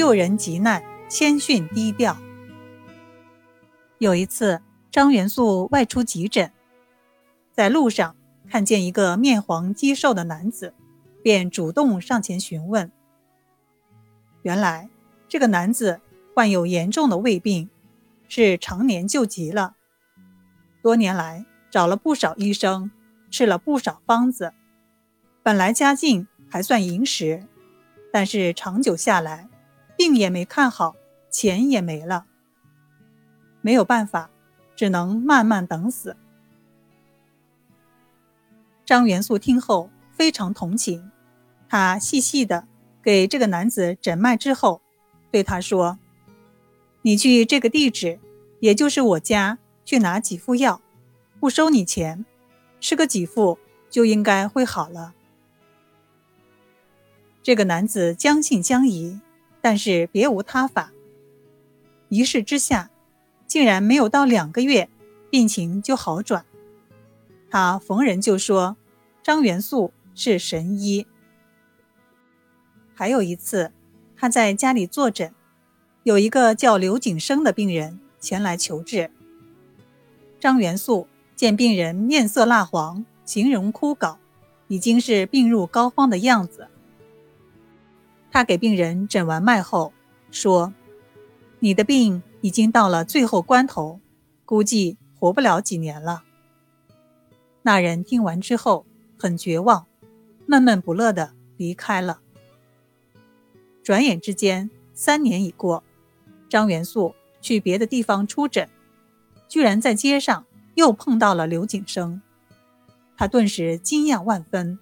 救人急难，谦逊低调。有一次，张元素外出急诊，在路上看见一个面黄肌瘦的男子，便主动上前询问。原来，这个男子患有严重的胃病，是常年救急了。多年来找了不少医生，吃了不少方子，本来家境还算殷实，但是长久下来，病也没看好，钱也没了，没有办法，只能慢慢等死。张元素听后非常同情，他细细的。给这个男子诊脉之后，对他说：“你去这个地址，也就是我家，去拿几副药，不收你钱，吃个几副就应该会好了。”这个男子将信将疑，但是别无他法。一试之下，竟然没有到两个月，病情就好转。他逢人就说：“张元素是神医。”还有一次，他在家里坐诊，有一个叫刘景生的病人前来求治。张元素见病人面色蜡黄，形容枯槁，已经是病入膏肓的样子。他给病人诊完脉后说：“你的病已经到了最后关头，估计活不了几年了。”那人听完之后很绝望，闷闷不乐地离开了。转眼之间，三年已过，张元素去别的地方出诊，居然在街上又碰到了刘景生。他顿时惊讶万分，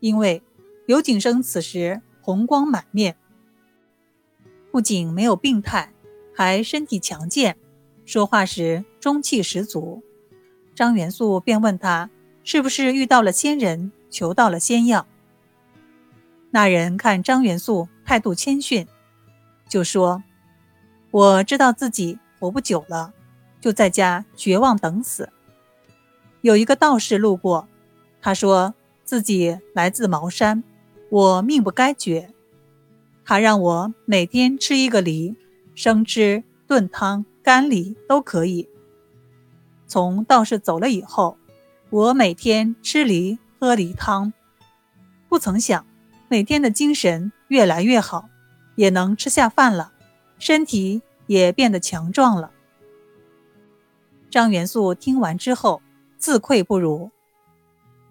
因为刘景生此时红光满面，不仅没有病态，还身体强健，说话时中气十足。张元素便问他是不是遇到了仙人，求到了仙药。那人看张元素态度谦逊，就说：“我知道自己活不久了，就在家绝望等死。有一个道士路过，他说自己来自茅山，我命不该绝。他让我每天吃一个梨，生吃、炖汤、干梨都可以。从道士走了以后，我每天吃梨、喝梨汤，不曾想。”每天的精神越来越好，也能吃下饭了，身体也变得强壮了。张元素听完之后自愧不如。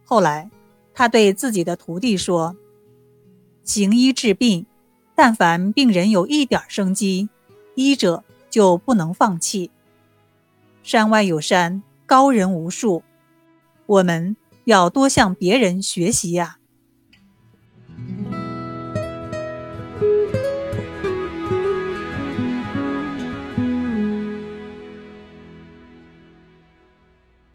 后来，他对自己的徒弟说：“行医治病，但凡病人有一点生机，医者就不能放弃。山外有山，高人无数，我们要多向别人学习呀。”